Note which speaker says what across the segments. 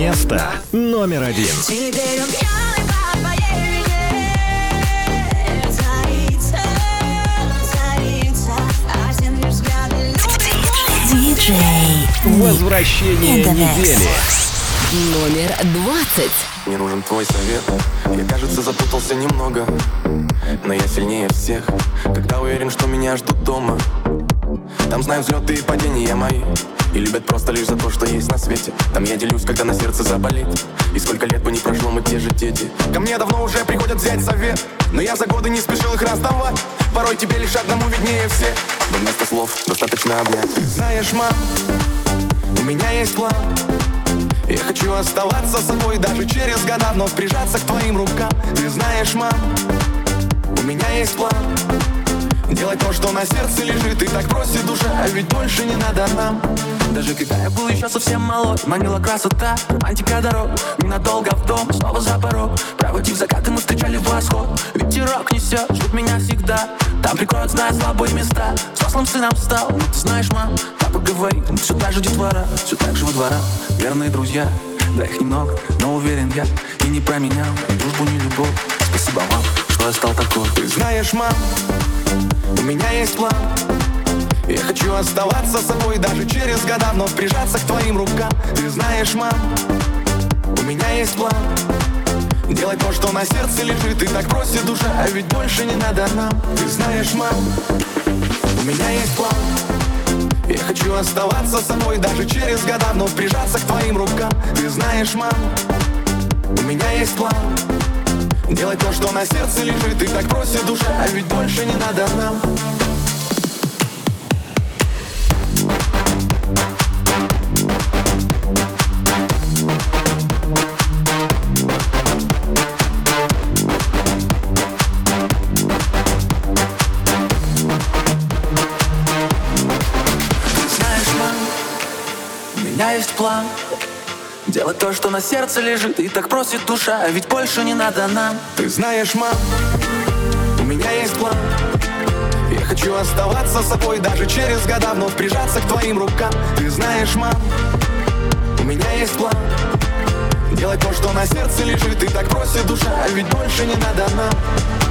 Speaker 1: Место номер один.
Speaker 2: Теперь он пьяный по Диджей
Speaker 1: Возвращение недели.
Speaker 3: Номер 20.
Speaker 4: Мне нужен твой совет Я, кажется, запутался немного Но я сильнее всех Когда уверен, что меня ждут дома Там знают взлеты и падения мои И любят просто лишь за то, что есть на свете. Там я делюсь, когда на сердце заболит И сколько лет бы не прошло, мы те же дети. Ко мне давно уже приходят взять совет. Но я за годы не спешил их раздавать. Порой тебе лишь одному виднее всех Но вместо слов достаточно обнять. Знаешь, мам, у меня есть план. Я хочу оставаться собой даже через года Вновь прижаться к твоим рукам. Ты знаешь, мам, у меня есть план Делать то, что на сердце лежит И так просит душа, а ведь больше не надо нам.
Speaker 5: Даже когда я был еще совсем молод Манила красота, романтика дорог Ненадолго в дом, снова за порог. Проводив закаты, мы встречали восход Ветерок несет, ждут меня всегда. Там прикроют, зная слабые места. Взрослым сыном стал, ну ты знаешь, мам Папа говорит, мы все так же детвора Все так же во двора, верные друзья Да их немного, но уверен я И не променял ни дружбу, ни любовь. Спасибо вам, что я стал такой.
Speaker 4: Ты знаешь, мам, у меня есть план. Я хочу оставаться собой даже через года Вновь прижаться к твоим рукам Ты знаешь, мам, у меня есть план. Делать то, что на сердце лежит И так просит душа, а ведь больше не надо нам Ты знаешь, мам, у меня есть план. Я хочу оставаться собой даже через года Вновь прижаться к твоим рукам Ты знаешь, мам, у меня есть план Делать то, что на сердце лежит И так просит душа, а ведь больше не надо нам
Speaker 5: Делать то, что на сердце лежит И так просит душа, а ведь больше не надо нам.
Speaker 4: Ты знаешь, мам, у меня есть план. Я хочу оставаться собой даже через года Вновь прижаться к твоим рукам. Ты знаешь, мам, у меня есть план. Делать то, что на сердце лежит И так просит душа, а ведь больше не надо нам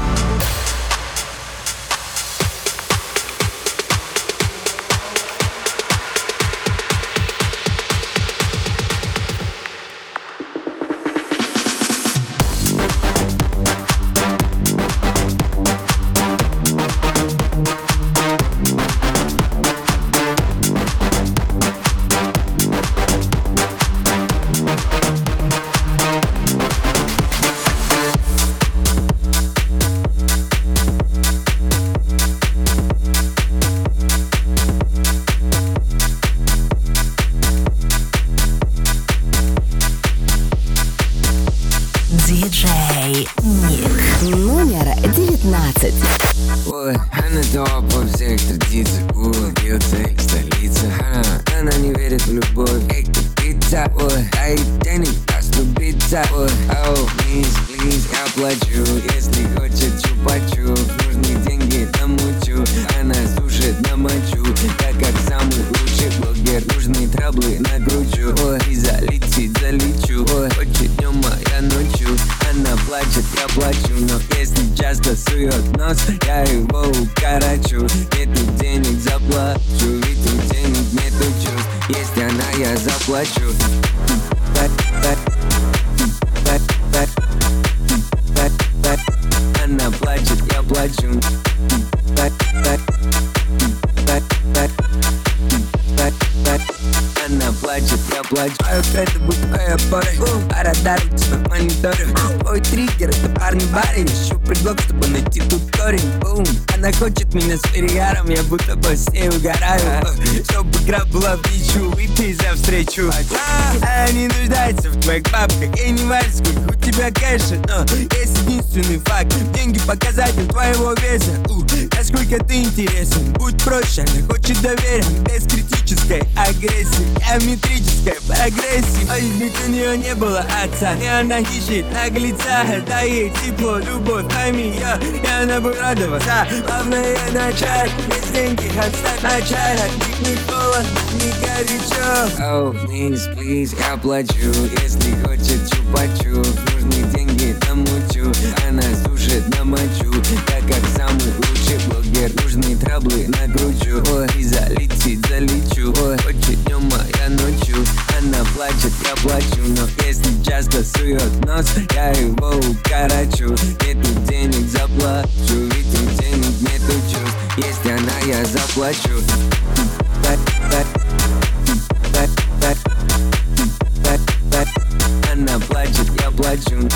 Speaker 6: бояться И она
Speaker 7: ищет наглеца да ей тепло, любовь, пойми ее И она будет радоваться. Главное начать. Без деньги отстать начать. Не холод, не горячо. Oh, please, please, я плачу. Если хочет чупачу. Нужны деньги, там учу. Она сушит на мочу Так как самый лучший блогер Нужны траблы накручу. Ой, и залетит, залечу. Ой, хочет днем, а я ночью. Она плачет, я плачу. Но если час часто сует нос. Я его укорочу. Нету денег заплачу. Ведь у денег нету чувств. Есть она, я заплачу. Она плачет, я плачу.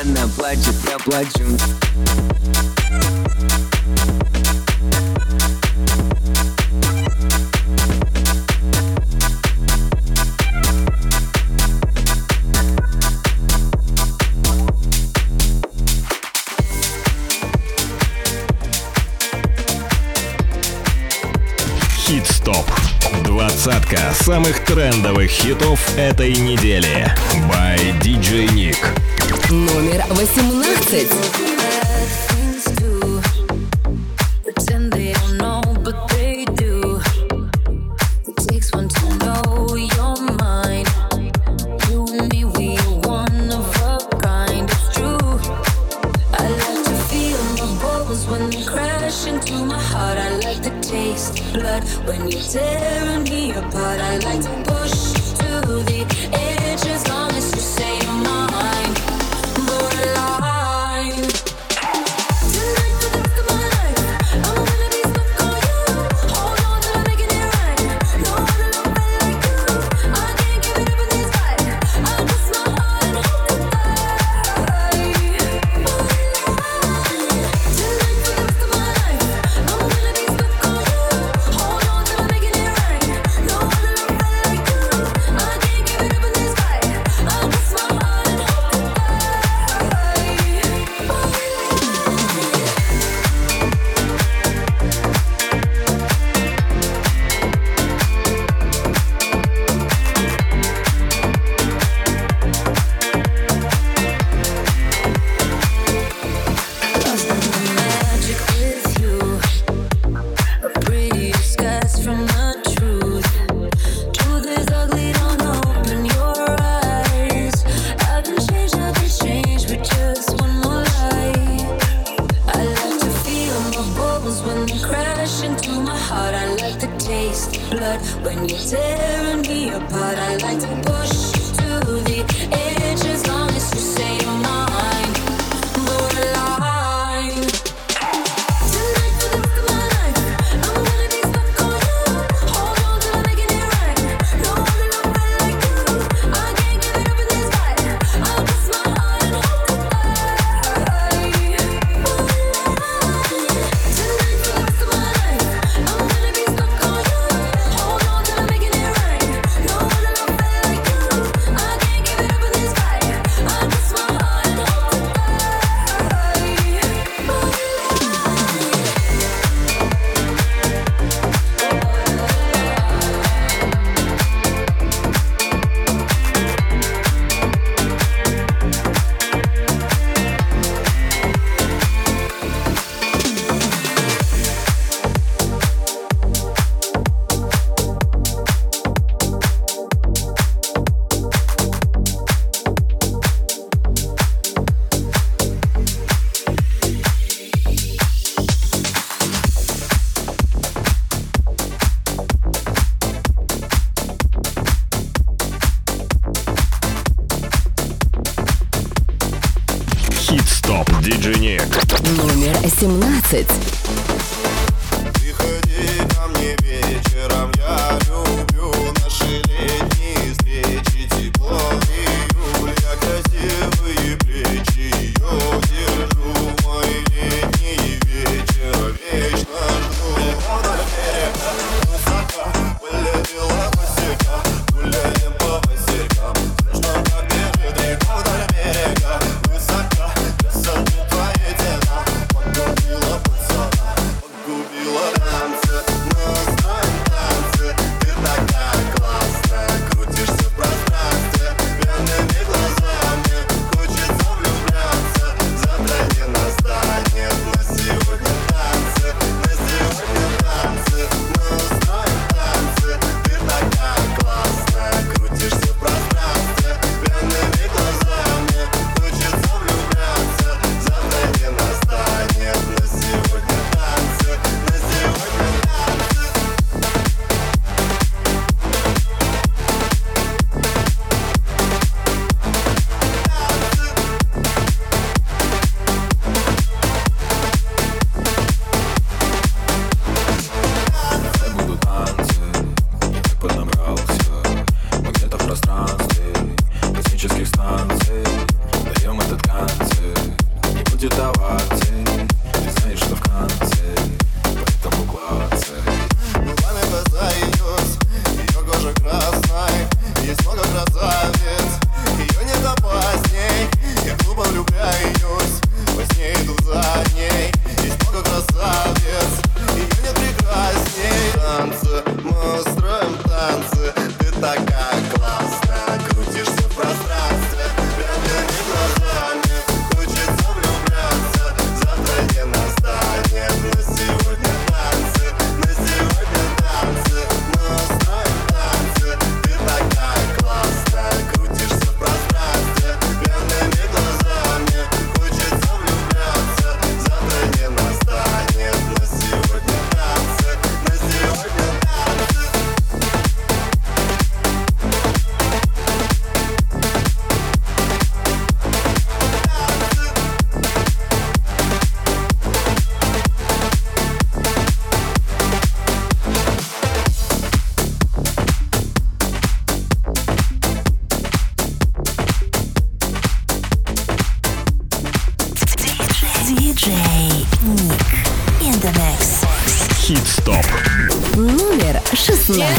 Speaker 7: Она плачет, я плачу.
Speaker 1: хитов этой недели. By DJ Nick.
Speaker 8: Номер
Speaker 9: восемнадцать.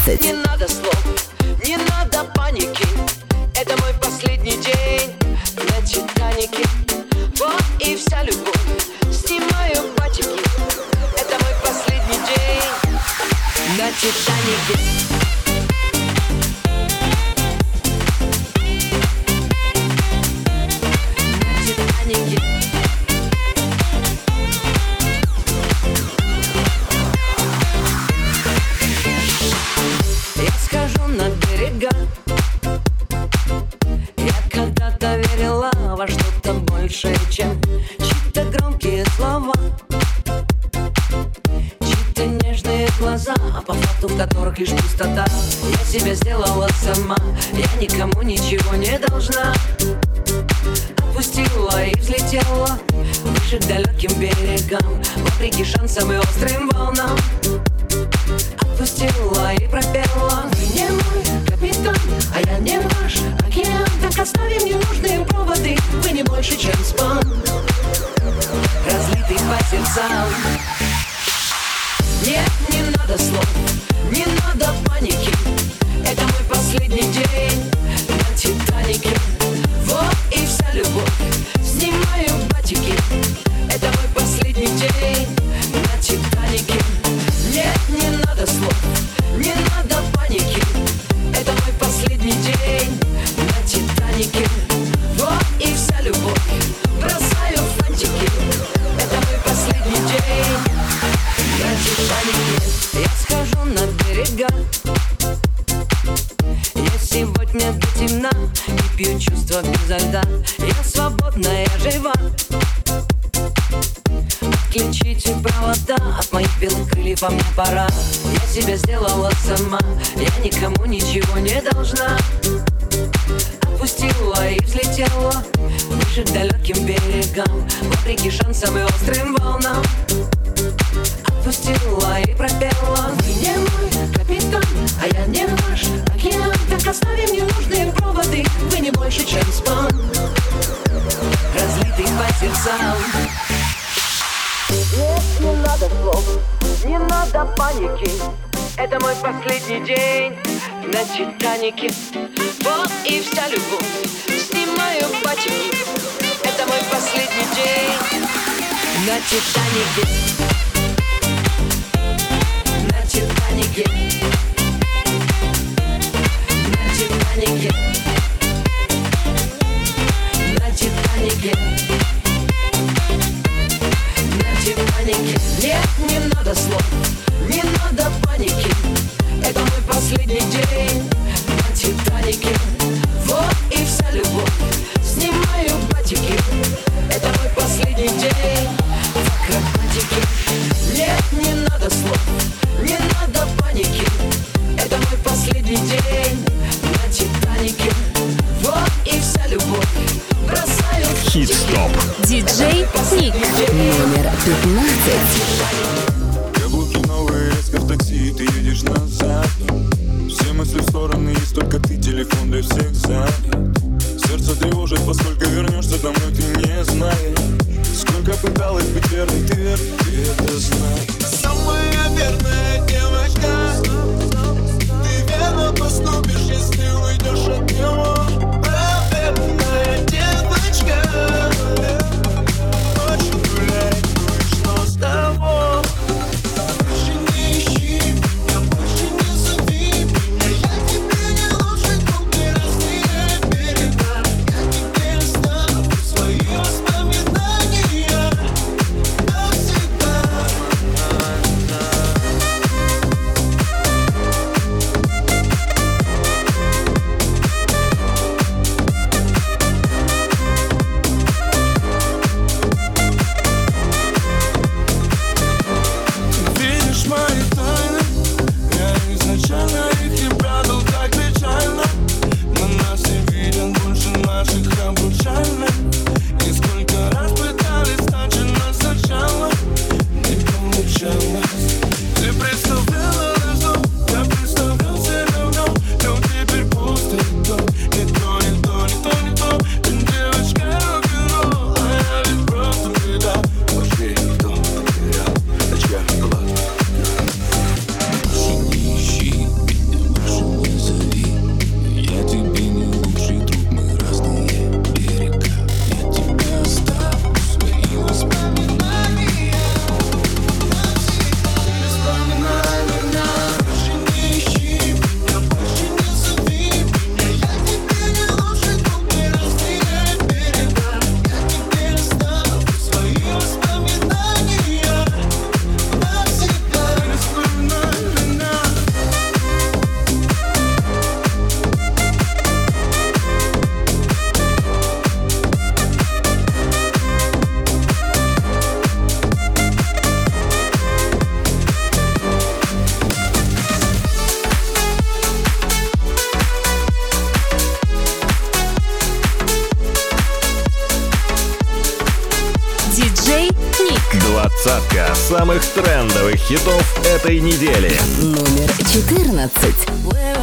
Speaker 9: 16.
Speaker 10: Нет, не надо слов, не надо паники. Это мой последний день. На Титанике Вот и вся любовь, снимаю батики. Это мой последний день. На Титанике сделала сама Я никому ничего не должна. Отпустила и взлетела Выше к далеким берегам. Вопреки шансам и острым волнам. Отпустила и пропела. Вы не мой капитан, а я не ваш океан. Так оставим ненужные проводы Вы не больше, чем спам Разлитый по сердцам. Нет, не надо слов, не надо паники Это мой последний день на Титанике Вот и вся любовь, снимаю батики Это мой последний день на Титанике На Титанике На Титанике На Титанике на Титанике Нет, не надо слов,
Speaker 9: 15.
Speaker 11: Каблуки новые, резко в такси, ты едешь назад. Все мысли в стороны, есть только ты, телефон для всех занят. Сердце тревожит, поскольку вернешься домой, ты не знаешь. Сколько
Speaker 12: пыталась быть верной Ты ты это знай
Speaker 1: самых трендовых хитов этой недели.
Speaker 8: Номер 14.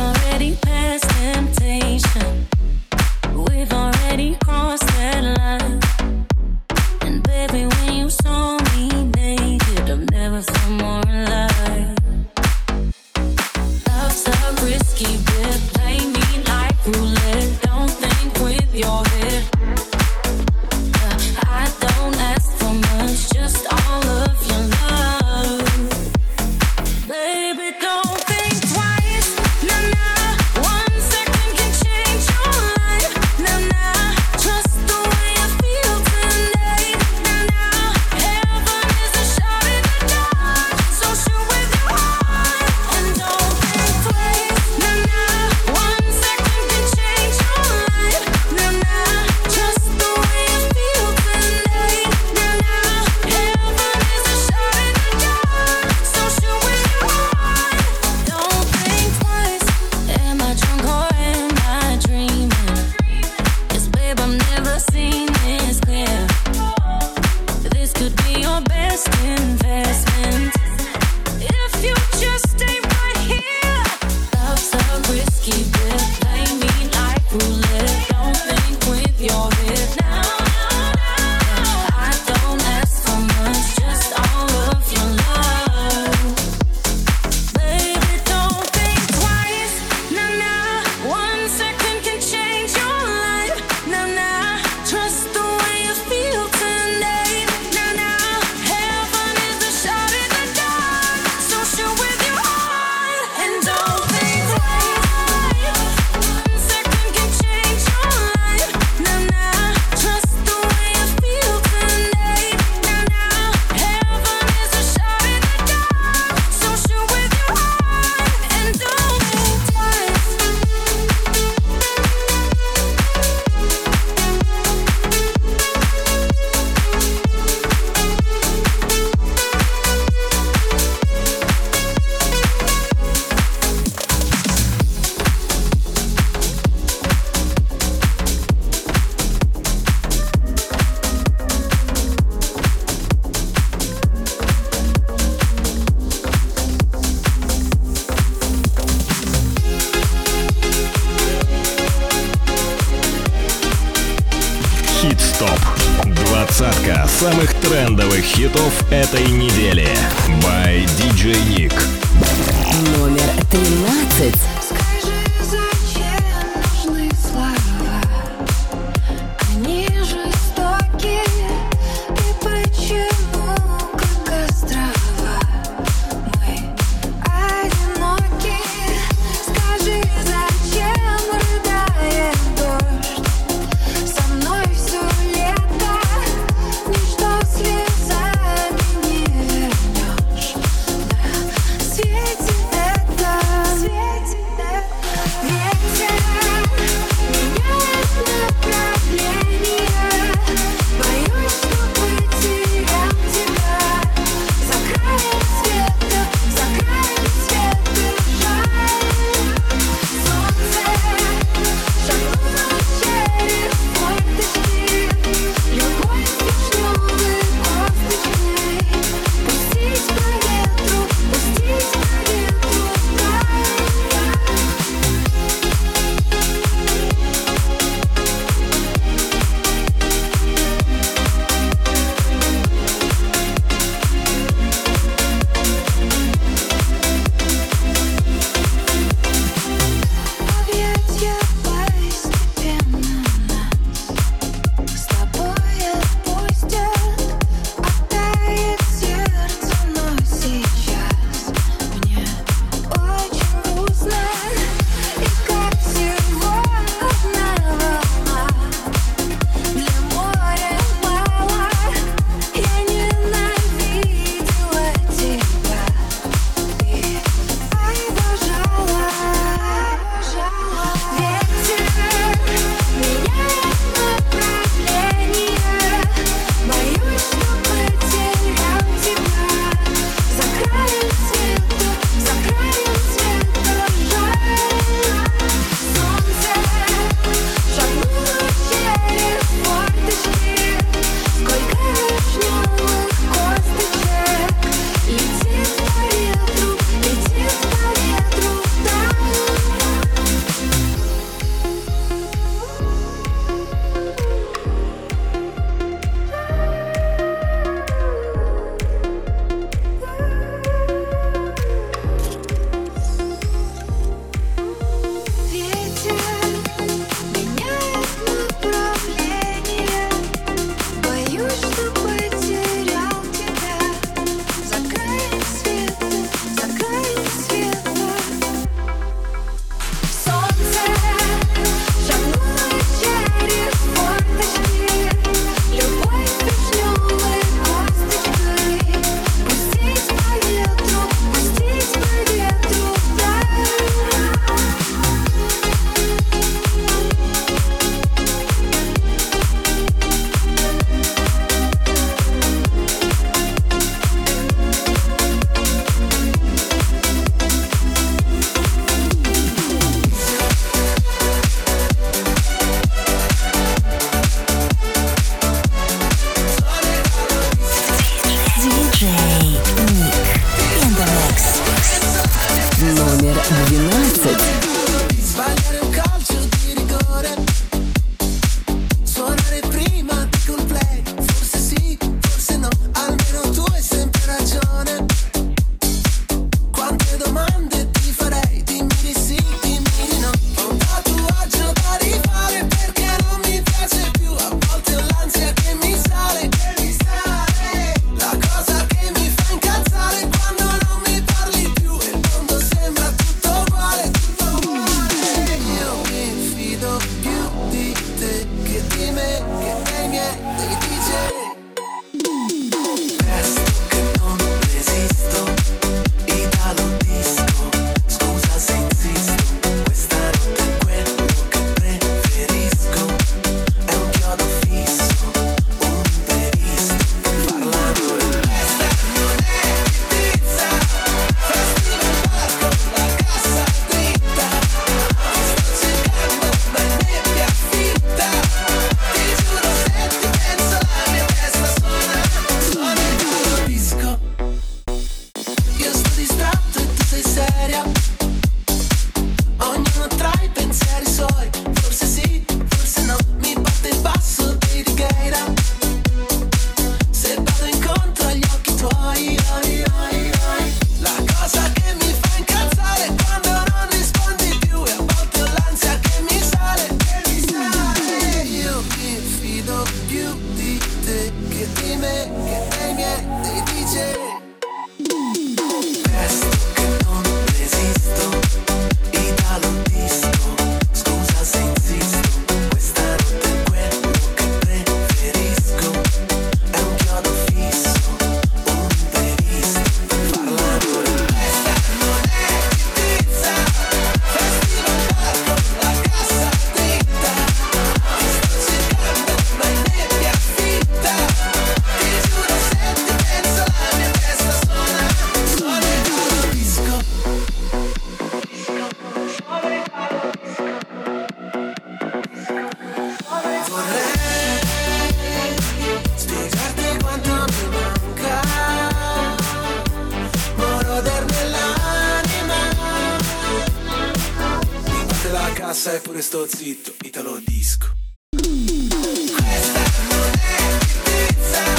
Speaker 13: assai pure sto zitto, italo disco. Questa non è
Speaker 14: pizza.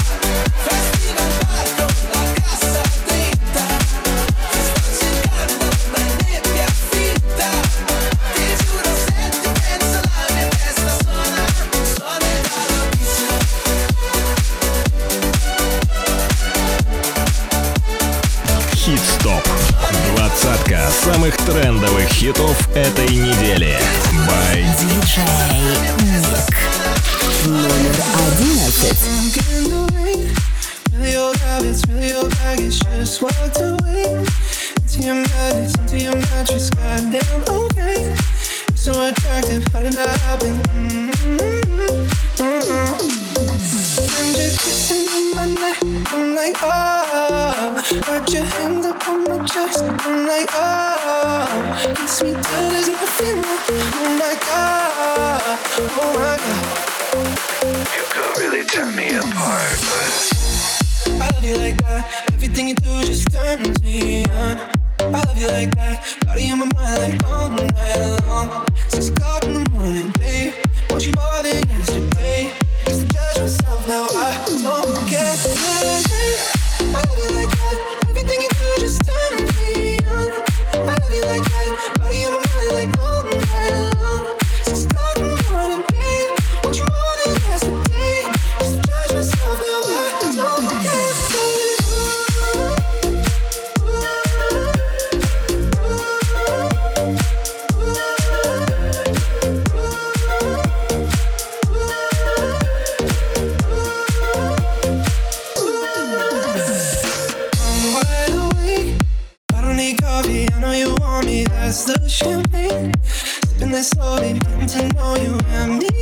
Speaker 14: самых трендовых хитов этой недели. By
Speaker 15: DJ Nick. Номер одиннадцать.
Speaker 13: So attractive, how did that happen? Mm-hmm. Mm-hmm. I'm just kissing on my neck. I'm like, oh, put your hands up. Just one night out. It's sweet as a feeling. Oh my god. Oh my god.
Speaker 16: You could really tear me apart, but
Speaker 13: I love you like that. Everything you do just turns me on. I love you like that. Body in my mind like all night long. Six o'clock in the morning, babe. Want you more than yesterday. Just to judge myself now, I don't care. slowly, getting to know you and me.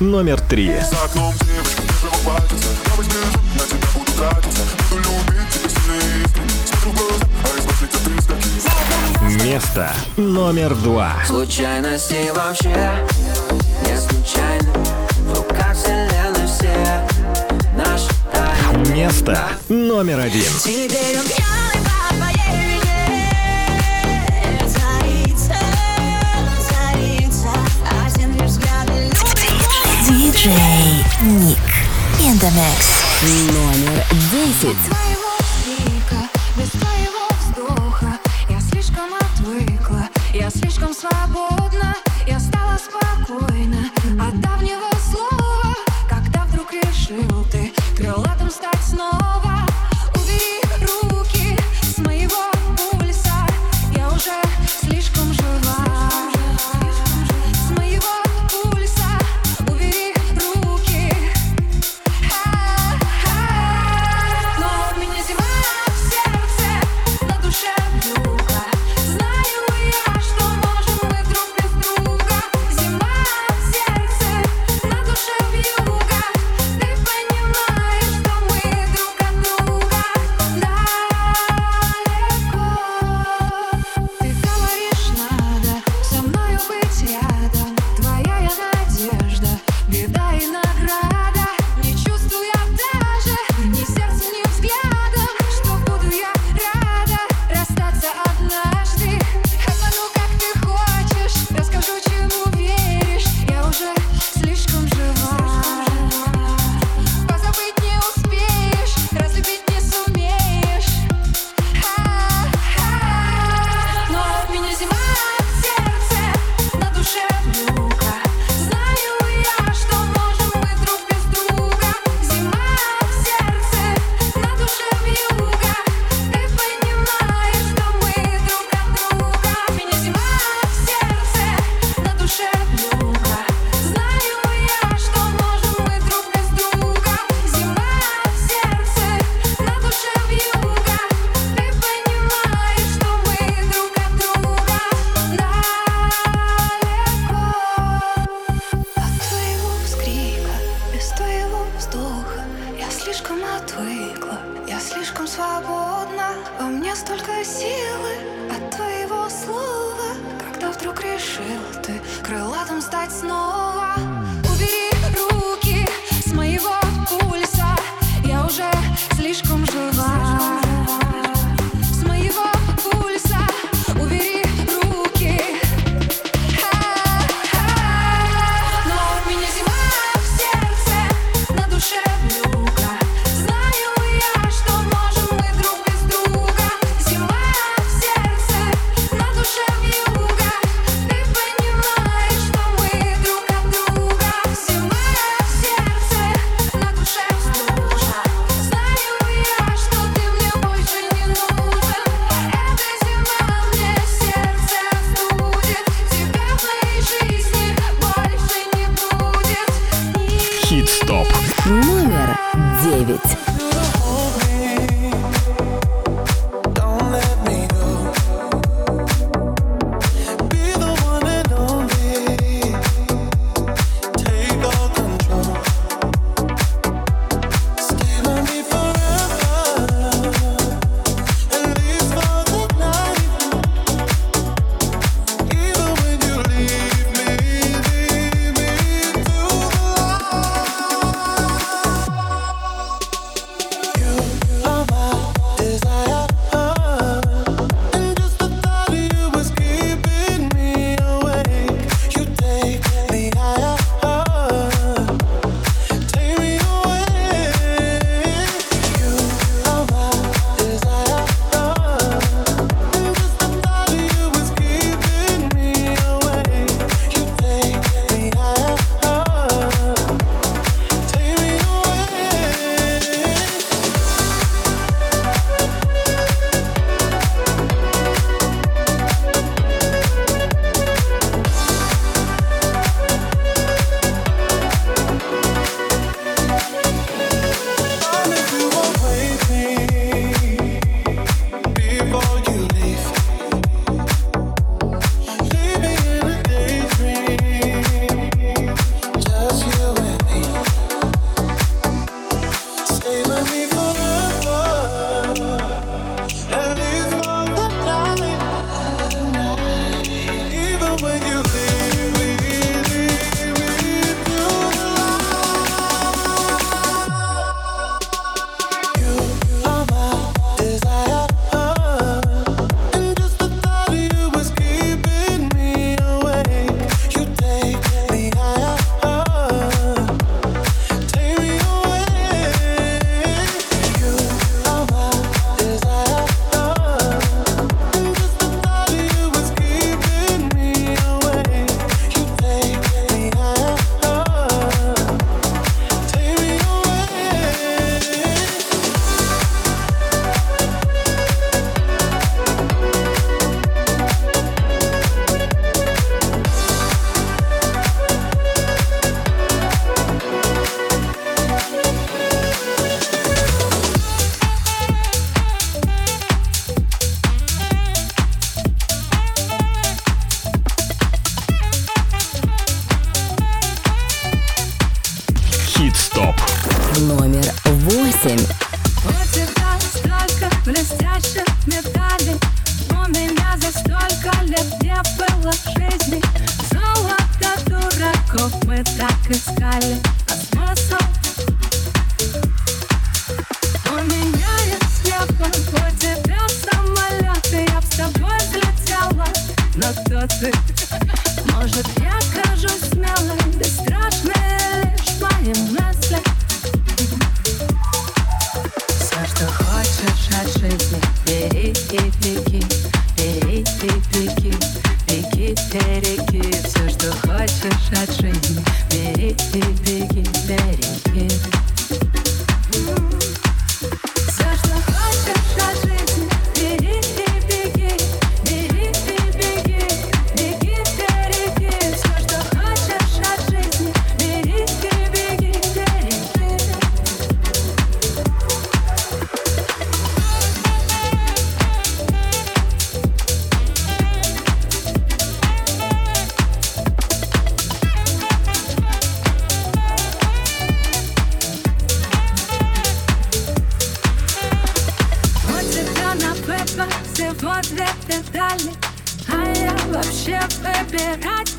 Speaker 14: номер три. Место номер два.
Speaker 7: Случайности вообще не случайны, в руках вселенной все наши
Speaker 14: Место номер один.
Speaker 2: Теперь
Speaker 15: Nick in the mix.
Speaker 17: Номер
Speaker 12: 10.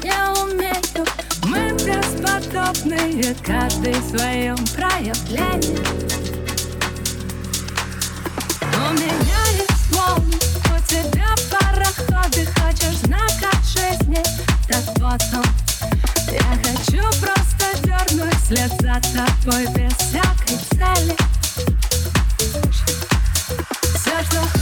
Speaker 12: Не
Speaker 8: умею. Мы бесподобные, каждый в своем проявлении. Но меня есть волны, у тебя пароходы Хочешь знак от жизни, так вот он. Я хочу просто дернуть след за тобой без всякой цели. Все, что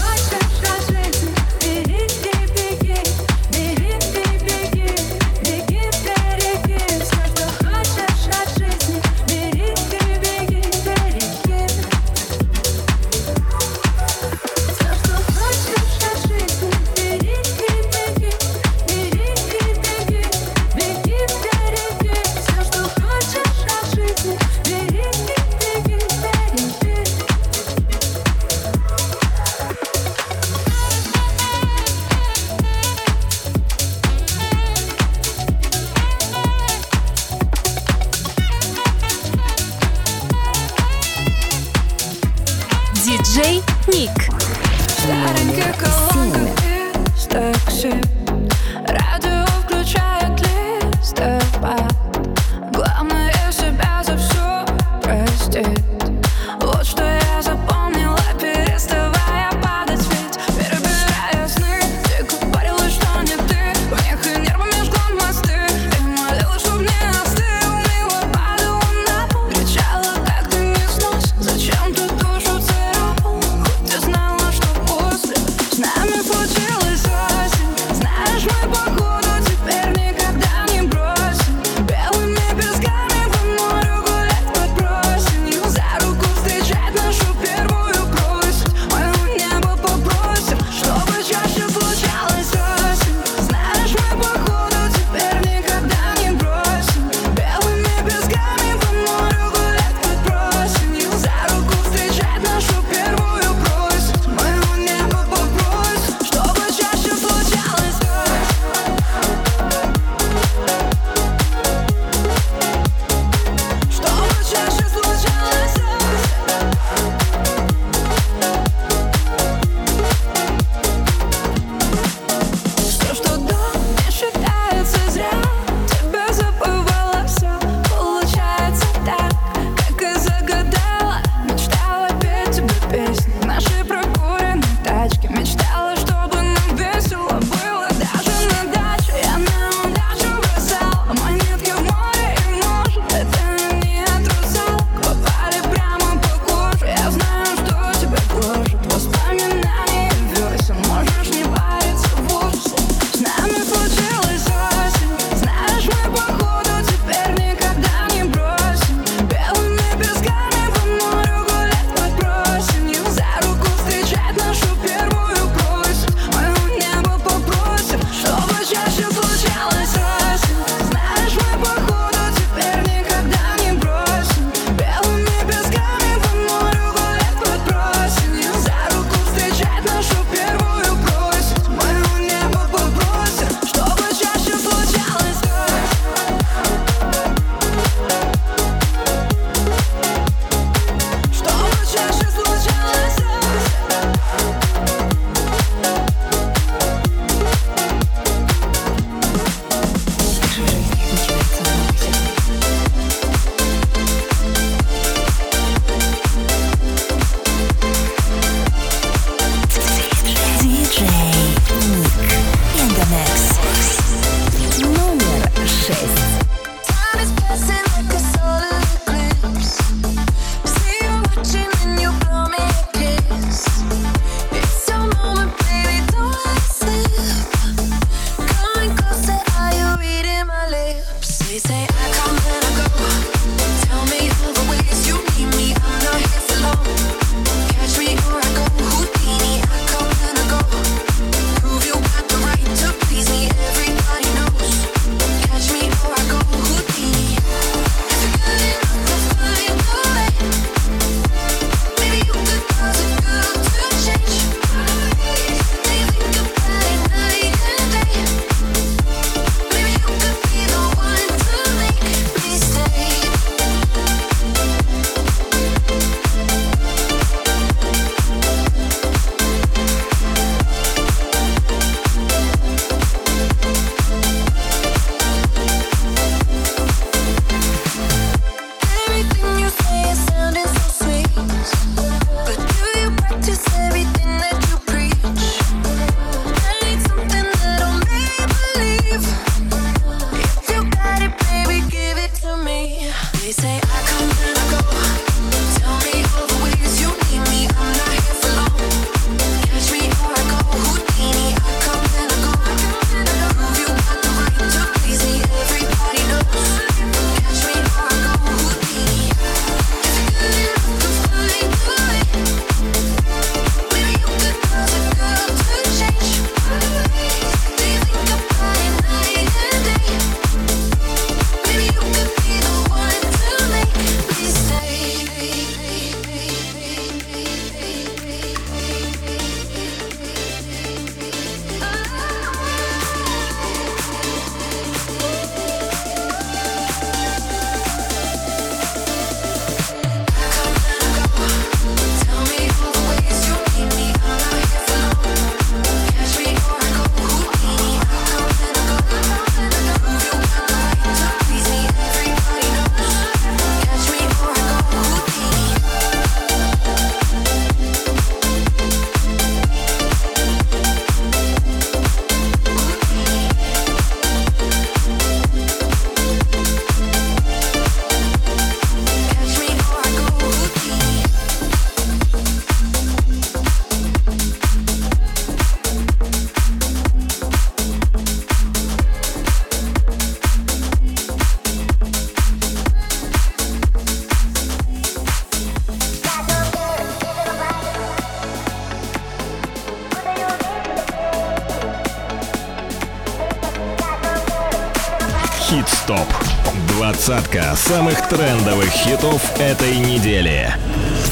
Speaker 1: Двадцатка самых трендовых хитов этой недели.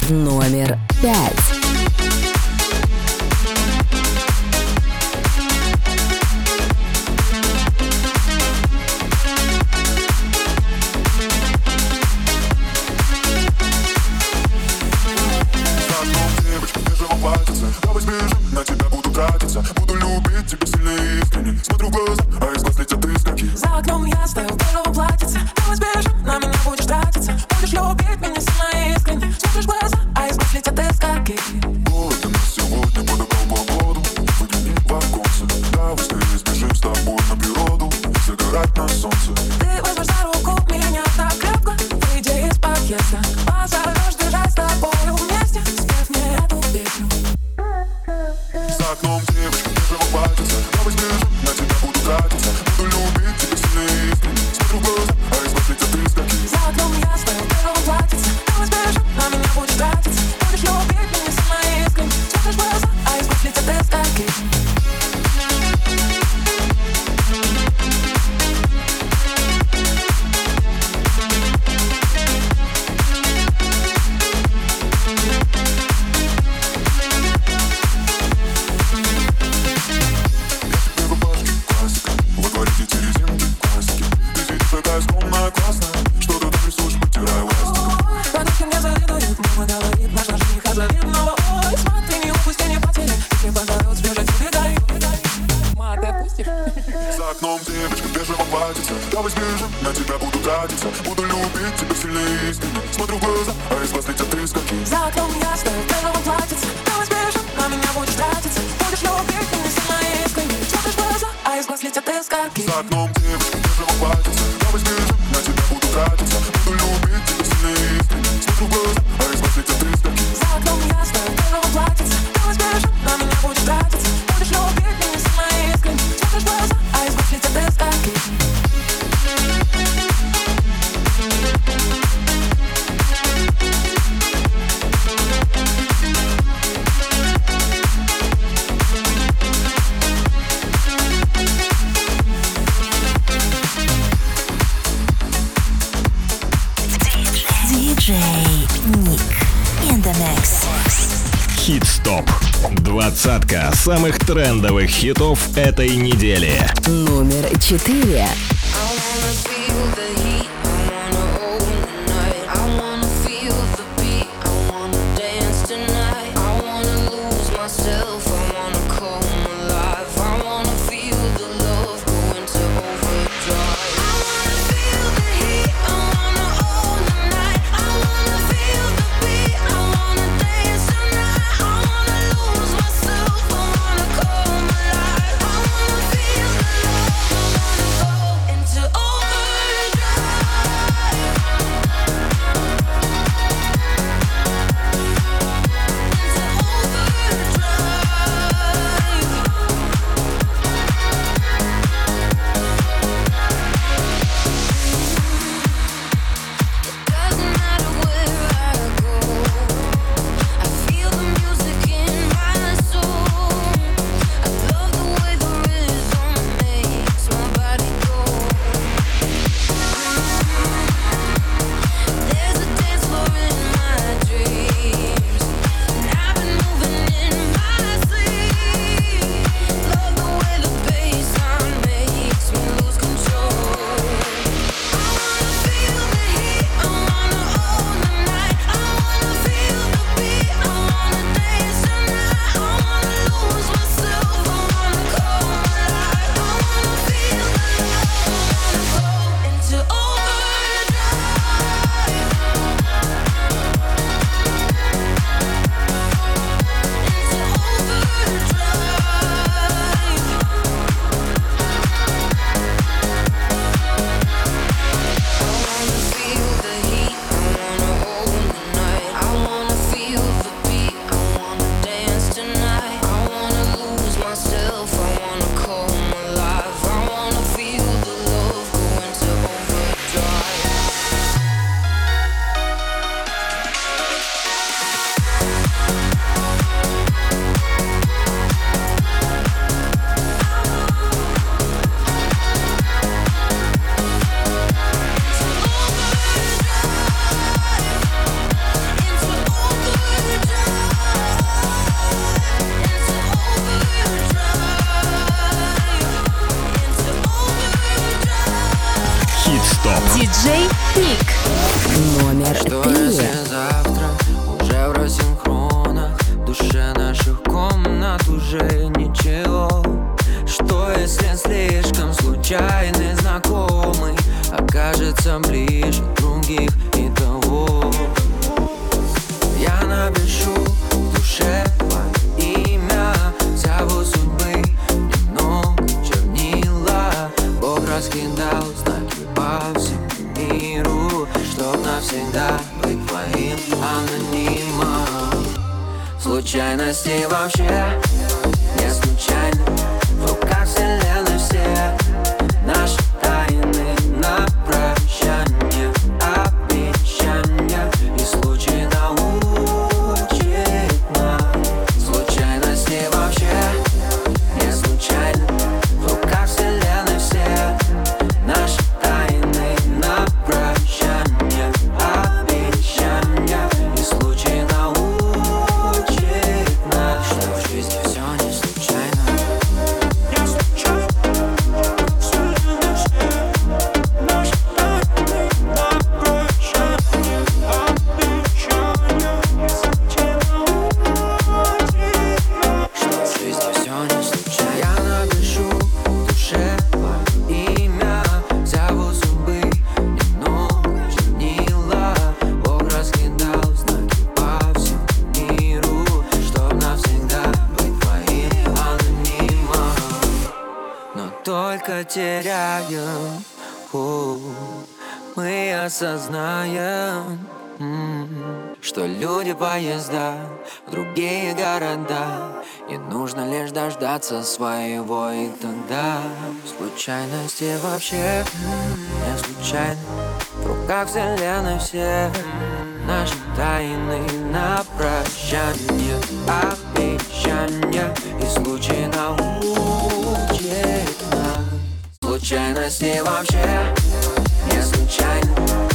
Speaker 18: Номер пять.
Speaker 1: самых трендовых хитов этой недели.
Speaker 18: Номер четыре.
Speaker 7: навсегда быть твоим анонимом. Случайности вообще не случайны. В руках вселенной все. добиться своего И тогда случайности вообще не случайно. В руках вселенной все наши тайны на прощание. Обещания и случай научит нас Случайности вообще не случайно.